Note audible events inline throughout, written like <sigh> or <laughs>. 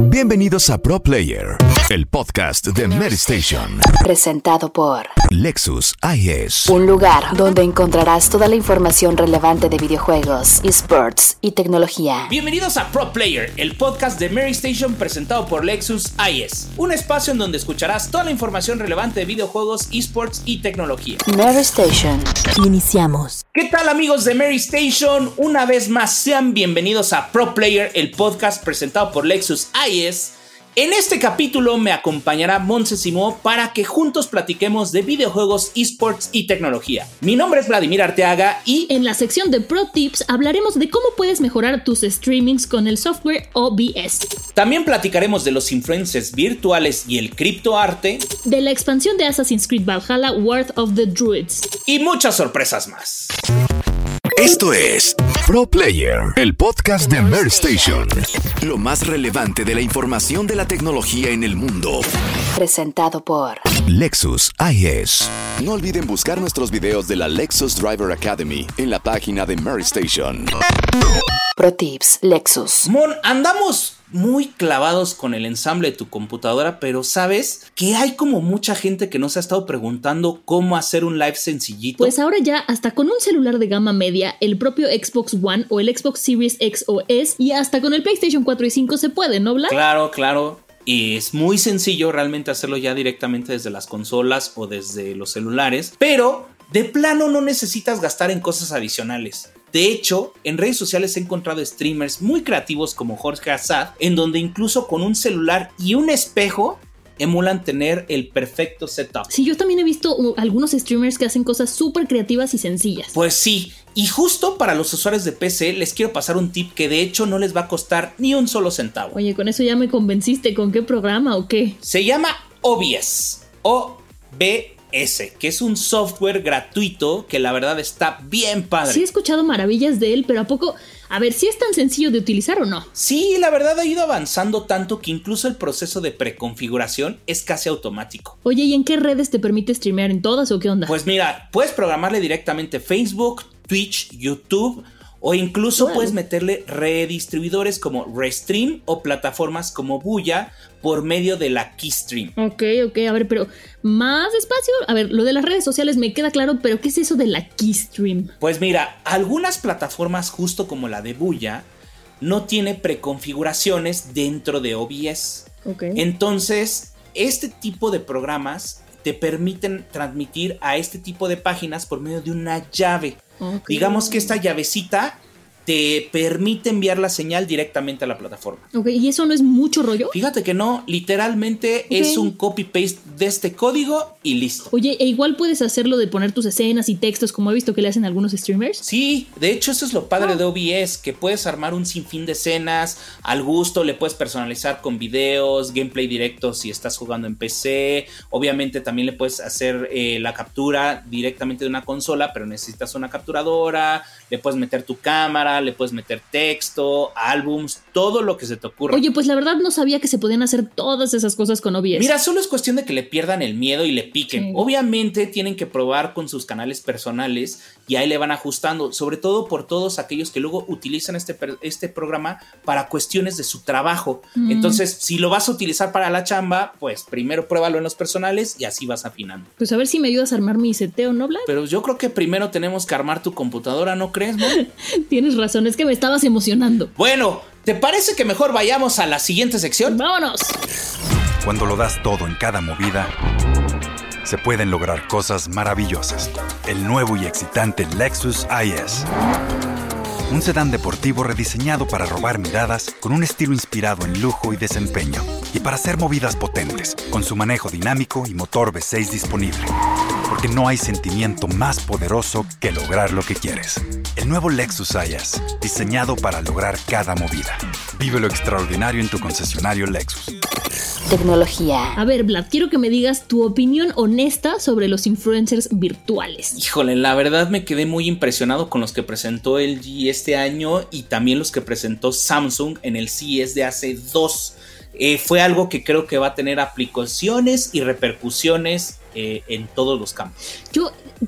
Bienvenidos a Pro Player, el podcast de Mary Station. Presentado por Lexus IS. Un lugar donde encontrarás toda la información relevante de videojuegos, esports y tecnología. Bienvenidos a Pro Player, el podcast de Mary Station presentado por Lexus IS. Un espacio en donde escucharás toda la información relevante de videojuegos, esports y tecnología. Mary Station. Iniciamos. ¿Qué tal amigos de Mary Station? Una vez más sean bienvenidos a Pro Player, el podcast presentado por Lexus IS. En este capítulo me acompañará Monse Simó para que juntos platiquemos de videojuegos, esports y tecnología. Mi nombre es Vladimir Arteaga y En la sección de Pro Tips hablaremos de cómo puedes mejorar tus streamings con el software OBS, también platicaremos de los influencers virtuales y el criptoarte de la expansión de Assassin's Creed Valhalla World of the Druids. y muchas sorpresas más. Esto es Pro Player, el podcast de Mary Station. Lo más relevante de la información de la tecnología en el mundo. Presentado por Lexus IS. No olviden buscar nuestros videos de la Lexus Driver Academy en la página de Mary Station. Pro Tips Lexus. Mon, andamos muy clavados con el ensamble de tu computadora, pero sabes que hay como mucha gente que nos ha estado preguntando cómo hacer un live sencillito. Pues ahora ya hasta con un celular de gama media, el propio Xbox One o el Xbox Series X o S y hasta con el PlayStation 4 y 5 se puede, ¿no, Vlad? Claro, claro. Y es muy sencillo realmente hacerlo ya directamente desde las consolas o desde los celulares. Pero de plano no necesitas gastar en cosas adicionales. De hecho, en redes sociales he encontrado streamers muy creativos como Jorge Assad, en donde incluso con un celular y un espejo emulan tener el perfecto setup. Sí, yo también he visto uh, algunos streamers que hacen cosas súper creativas y sencillas. Pues sí, y justo para los usuarios de PC les quiero pasar un tip que de hecho no les va a costar ni un solo centavo. Oye, con eso ya me convenciste. ¿Con qué programa o qué? Se llama OBS OBS, que es un software gratuito que la verdad está bien padre. Sí he escuchado maravillas de él, pero ¿a poco? A ver, ¿sí es tan sencillo de utilizar o no? Sí, la verdad ha ido avanzando tanto que incluso el proceso de preconfiguración es casi automático. Oye, ¿y en qué redes te permite streamear? ¿En todas o qué onda? Pues mira, puedes programarle directamente Facebook, Twitch, YouTube o incluso puedes meterle redistribuidores como Restream o plataformas como Buya por medio de la Keystream. Ok, ok, a ver, pero más despacio. A ver, lo de las redes sociales me queda claro, pero ¿qué es eso de la Keystream? Pues mira, algunas plataformas justo como la de Buya no tiene preconfiguraciones dentro de OBS. Ok. Entonces, este tipo de programas te permiten transmitir a este tipo de páginas por medio de una llave. Digamos que esta llavecita te permite enviar la señal directamente a la plataforma. Ok, ¿y eso no es mucho rollo? Fíjate que no, literalmente es un copy-paste de este código y listo. Oye, e igual puedes hacerlo de poner tus escenas y textos, como he visto que le hacen algunos streamers. Sí, de hecho eso es lo padre de OBS, que puedes armar un sinfín de escenas al gusto, le puedes personalizar con videos, gameplay directo si estás jugando en PC, obviamente también le puedes hacer eh, la captura directamente de una consola, pero necesitas una capturadora, le puedes meter tu cámara, le puedes meter texto, álbums, todo lo que se te ocurra. Oye, pues la verdad no sabía que se podían hacer todas esas cosas con OBS. Mira, solo es cuestión de que le pierdan el miedo y le piquen. Sí. Obviamente tienen que probar con sus canales personales y ahí le van ajustando, sobre todo por todos aquellos que luego utilizan este, este programa para cuestiones de su trabajo. Mm. Entonces, si lo vas a utilizar para la chamba, pues primero pruébalo en los personales y así vas afinando. Pues a ver si me ayudas a armar mi seteo, ¿no, Vlad? Pero yo creo que primero tenemos que armar tu computadora, ¿no crees? <laughs> Tienes razón, es que me estabas emocionando. bueno, ¿te parece que mejor vayamos a la siguiente sección? ¡Vámonos! Cuando lo das todo en cada movida, se pueden lograr cosas maravillosas. El nuevo y excitante Lexus IS. Un sedán deportivo rediseñado para robar miradas con un estilo inspirado en lujo y desempeño. Y para hacer movidas potentes, con su manejo dinámico y motor V6 disponible. Porque no hay sentimiento más poderoso que lograr lo que quieres. El nuevo Lexus IS, diseñado para lograr cada movida. Vive lo extraordinario en tu concesionario Lexus. Tecnología. A ver, Vlad, quiero que me digas tu opinión honesta sobre los influencers virtuales. Híjole, la verdad me quedé muy impresionado con los que presentó LG este año y también los que presentó Samsung en el CES de hace dos. Eh, fue algo que creo que va a tener aplicaciones y repercusiones eh, en todos los campos.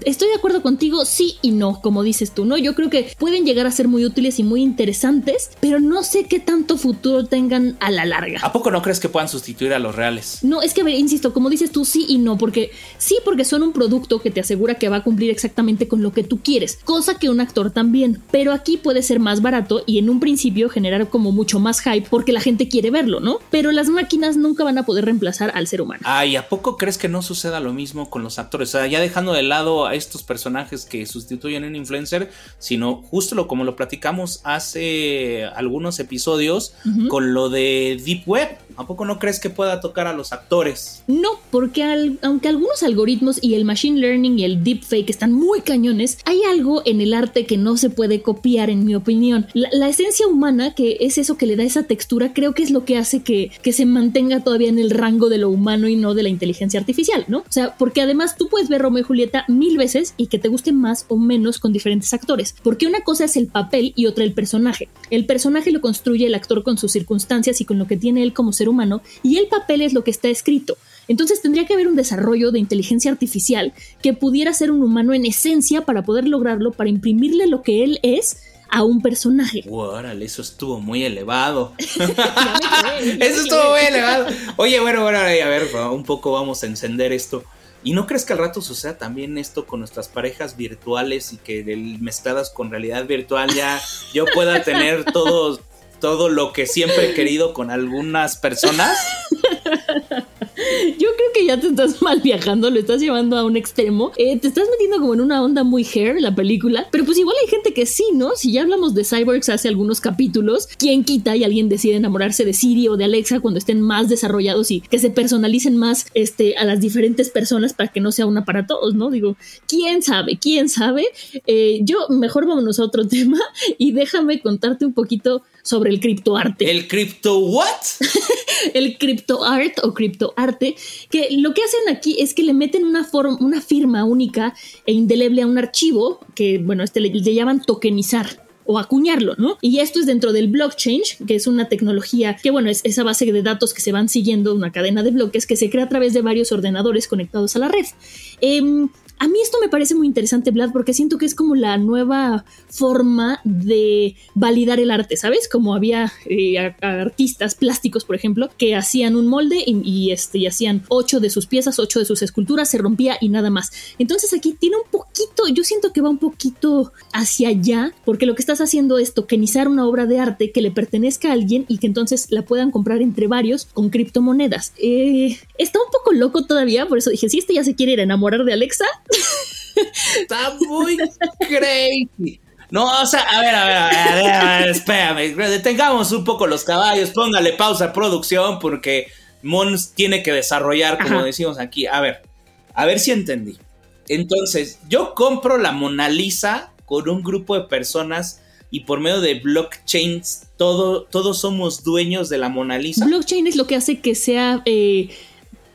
Estoy de acuerdo contigo, sí y no, como dices tú, ¿no? Yo creo que pueden llegar a ser muy útiles y muy interesantes, pero no sé qué tanto futuro tengan a la larga. ¿A poco no crees que puedan sustituir a los reales? No, es que, a ver, insisto, como dices tú, sí y no, porque sí, porque son un producto que te asegura que va a cumplir exactamente con lo que tú quieres, cosa que un actor también, pero aquí puede ser más barato y en un principio generar como mucho más hype porque la gente quiere verlo, ¿no? Pero las máquinas nunca van a poder reemplazar al ser humano. Ay, ¿a poco crees que no suceda lo mismo con los actores? O sea, ya dejando de lado a estos personajes que sustituyen a un influencer, sino justo lo como lo platicamos hace algunos episodios con lo de Deep Web. ¿A poco no crees que pueda tocar a los actores? No, porque aunque algunos algoritmos y el machine learning y el deepfake están muy cañones, hay algo en el arte que no se puede copiar, en mi opinión. La, esencia humana, que es eso que le da esa textura, creo que es lo que hace que, que se mantenga todavía en el rango de lo humano y no de la inteligencia artificial, ¿no? O sea, porque además tú puedes ver Romeo y Julieta mil veces y que te guste más o menos con diferentes actores, porque una cosa es el papel y otra el personaje. El personaje lo construye el actor con sus circunstancias y con lo que tiene él como ser humano, y el papel es lo que está escrito. Entonces tendría que haber un desarrollo de inteligencia artificial que pudiera ser un humano en esencia para poder lograrlo, para imprimirle lo que él es a un personaje. Órale, eso estuvo muy elevado. <laughs> eso estuvo muy elevado. Oye, bueno, bueno, a ver, un poco vamos a encender esto. ¿Y no crees que al rato suceda también esto con nuestras parejas virtuales y que mezcladas con realidad virtual ya yo pueda tener todo, todo lo que siempre he querido con algunas personas? Yo creo que ya te estás <laughs> mal viajando, lo estás llevando a un extremo. Eh, te estás metiendo como en una onda muy hair la película, pero pues igual hay gente que sí, ¿no? Si ya hablamos de cyborgs hace algunos capítulos, ¿quién quita y alguien decide enamorarse de Siri o de Alexa cuando estén más desarrollados y que se personalicen más este, a las diferentes personas para que no sea una para todos, ¿no? Digo, ¿quién sabe? ¿Quién sabe? Eh, yo mejor vámonos a otro <laughs> tema y déjame contarte un poquito sobre el criptoarte. ¿El cripto what? <laughs> el criptoart o criptoarte, que lo que hacen aquí es que le meten una, forma, una firma única e indeleble a un archivo que, bueno, este le, llaman tokenizar o acuñarlo, ¿no? Y esto es dentro del blockchain, que es una tecnología que, bueno, es esa base de datos que se van siguiendo, una cadena de bloques que se crea a través de varios ordenadores conectados a la red. Eh, a mí esto me parece muy interesante, Vlad, porque siento que es como la nueva forma de validar el arte, ¿sabes? Como había eh, artistas plásticos, por ejemplo, que hacían un molde y, este, y hacían ocho de sus piezas, ocho de sus esculturas, se rompía y nada más. Entonces aquí tiene un poquito, yo siento que va un poquito hacia allá, porque lo que estás haciendo es tokenizar una obra de arte que le pertenezca a alguien y que entonces la puedan comprar entre varios con criptomonedas. Eh, está un poco loco todavía, por eso dije, si este ya se quiere ir a enamorar de Alexa, <laughs> Está muy crazy. No, o sea, a ver, a ver, a ver, a ver, espérame, detengamos un poco los caballos, póngale pausa a producción porque Mons tiene que desarrollar, como decimos aquí. A ver, a ver si entendí. Entonces, yo compro la Mona Lisa con un grupo de personas y por medio de blockchains todo, todos somos dueños de la Mona Lisa. Blockchain es lo que hace que sea... Eh,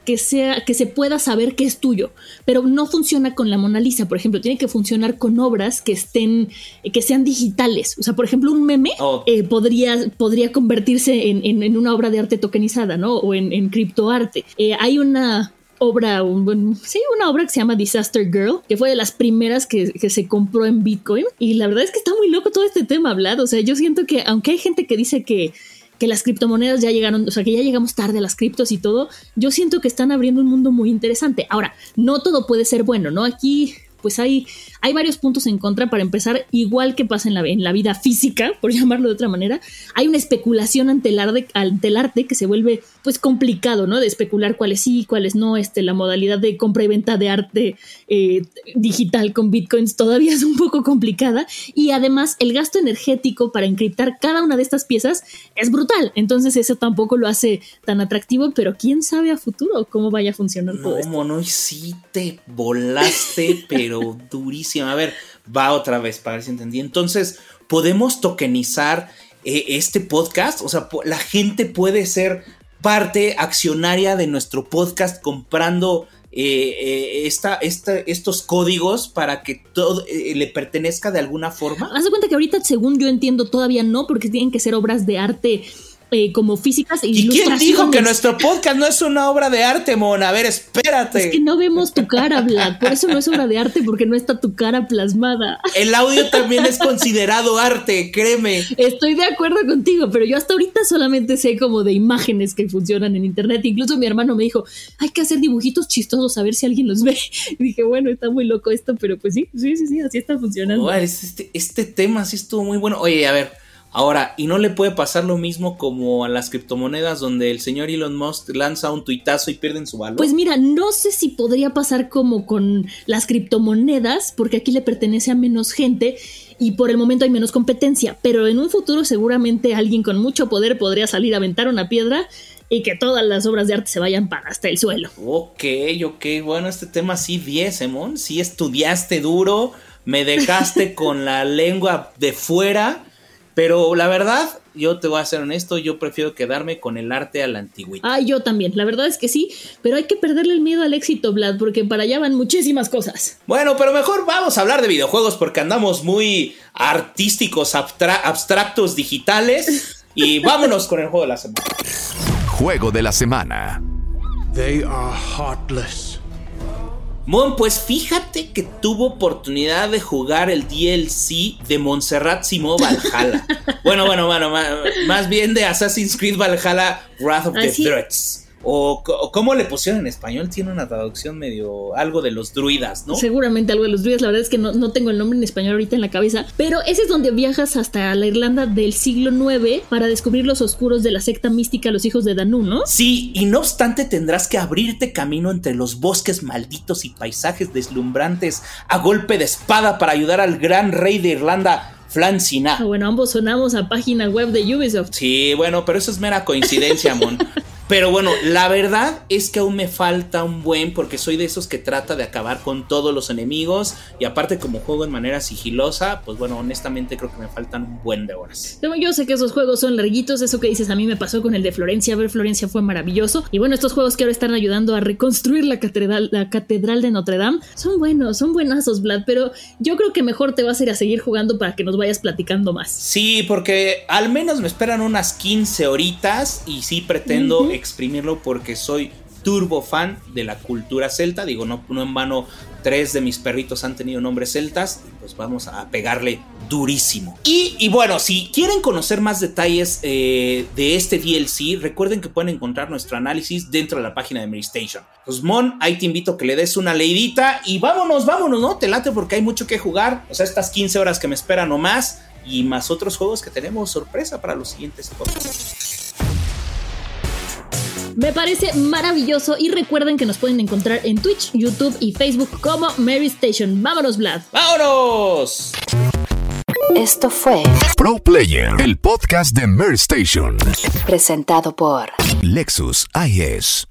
que sea que se pueda saber que es tuyo, pero no funciona con la Mona Lisa, por ejemplo, tiene que funcionar con obras que estén que sean digitales, o sea, por ejemplo, un meme oh. eh, podría, podría convertirse en, una obra de arte tokenizada, ¿no? O en, criptoarte. Eh, hay una obra, un, sí, una obra que se llama Disaster Girl, que fue de las primeras que, que, se compró en Bitcoin. Y la verdad es que está muy loco todo este tema hablado. O sea, yo siento que aunque hay gente que dice que que las criptomonedas ya llegaron, o sea, que ya llegamos tarde a las criptos y todo, yo siento que están abriendo un mundo muy interesante. Ahora, no todo puede ser bueno, ¿no? Aquí pues hay, hay varios puntos en contra. Para empezar, igual que pasa en la, en la vida física, <laughs> por llamarlo de otra manera, hay una especulación ante el, arte, ante el arte que se vuelve pues complicado, ¿no? De especular cuáles sí, cuáles no. Este, la modalidad de compra y venta de arte eh, digital con bitcoins todavía es un poco complicada. Y además, el gasto energético para encriptar cada una de estas piezas es brutal. Entonces, eso tampoco lo hace tan atractivo, pero quién sabe a futuro cómo vaya a funcionar todo y sí te volaste, <laughs> pero pero durísima. A ver, va otra vez para ver si entendí. Entonces, ¿podemos tokenizar eh, este podcast? O sea, la gente puede ser parte accionaria de nuestro podcast comprando eh, eh, esta, estos códigos para que todo le pertenezca de alguna forma? Haz de cuenta que ahorita, según yo entiendo, todavía no, porque tienen que ser obras de arte eh, como físicas e ¿Y quién dijo que nuestro podcast no es una obra de arte, Mon? A ver, espérate. Es que no vemos tu cara, Vlad. Por eso no es obra de arte, porque no está tu cara plasmada. El audio también es considerado arte, créeme. Estoy de acuerdo contigo, pero yo hasta ahorita solamente sé como de imágenes que funcionan en internet. Incluso mi hermano me dijo, hay que hacer dibujitos chistosos a ver si alguien los ve. <laughs> Y dije, bueno, está muy loco esto, pero pues sí, sí, sí, sí, así está funcionando. este, este tema sí estuvo muy bueno. Oye, a ver, Ahora, ¿y no le puede pasar lo mismo como a las criptomonedas donde el señor Elon Musk lanza un tuitazo y pierden su valor? Pues mira, no sé si podría pasar como con las criptomonedas, porque aquí le pertenece a menos gente y por el momento hay menos competencia, pero en un futuro seguramente alguien con mucho poder podría salir a aventar una piedra y que todas las obras de arte se vayan para hasta el suelo. Ok, ok, bueno, este tema sí 10, Emon, sí estudiaste duro, me dejaste <laughs> con la lengua de fuera pero la verdad, yo te voy a ser honesto, yo prefiero quedarme con el arte a la antigüedad. Ah, yo también, la verdad es que sí, pero hay que perderle el miedo al éxito, Vlad, porque para allá van muchísimas cosas. Bueno, pero mejor vamos a hablar de videojuegos porque andamos muy artísticos, abstractos, digitales. y <laughs> vámonos con el juego de la semana. Juego de la semana. They are heartless. Mon, pues fíjate que tuvo oportunidad de jugar el DLC de Montserrat Simo Valhalla. <laughs> bueno, bueno, bueno, más, bien de Assassin's Creed Valhalla Wrath of the Threats. O, cómo le pusieron en español, tiene una traducción medio algo de los druidas, ¿no? Seguramente algo de los druidas, la verdad es que no, tengo el nombre en español ahorita en la cabeza, pero ese es donde viajas hasta la Irlanda del siglo IX para descubrir los oscuros de la secta mística Los Hijos de Danu, ¿no? Sí, y no obstante tendrás que abrirte camino entre los bosques malditos y paisajes deslumbrantes a golpe de espada para ayudar al gran rey de Irlanda, Flan Ah, bueno, ambos sonamos a página web de Ubisoft. Sí, bueno, pero eso es mera coincidencia, Mon. <laughs> Pero bueno, la verdad es que aún me falta un buen porque soy de esos que trata de acabar con todos los enemigos y aparte como juego en manera sigilosa, pues bueno, honestamente creo que me faltan un buen de horas. Yo sé que esos juegos son larguitos, eso que dices a mí me pasó con el de Florencia, ver Florencia fue maravilloso y bueno, estos juegos que ahora están ayudando a reconstruir la catedral, la catedral de Notre Dame son buenos, son buenazos, Vlad, pero yo creo que mejor te vas a ir a seguir jugando para que nos vayas platicando más. Sí, porque al menos me esperan unas 15 horitas y sí pretendo exprimirlo porque soy turbo fan de la cultura celta. Digo, no, no en vano, tres de mis perritos han tenido nombres celtas. Pues vamos a pegarle durísimo. Y, bueno, si quieren conocer más detalles eh, de este DLC, recuerden que pueden encontrar nuestro análisis dentro de la página de Mary Station. Pues Mon, ahí te invito a que le des una leidita y vámonos, vámonos, ¿no? Te late porque hay mucho que jugar. O sea, estas 15 horas que me esperan o más y más otros juegos que tenemos sorpresa para los siguientes podcasts. Me parece maravilloso y recuerden que nos pueden encontrar en Twitch, YouTube y Facebook como Mary Station. Vámonos, Vlad. ¡Vámonos! Esto fue Pro Player, el podcast de Mary Station. Presentado por Lexus IS.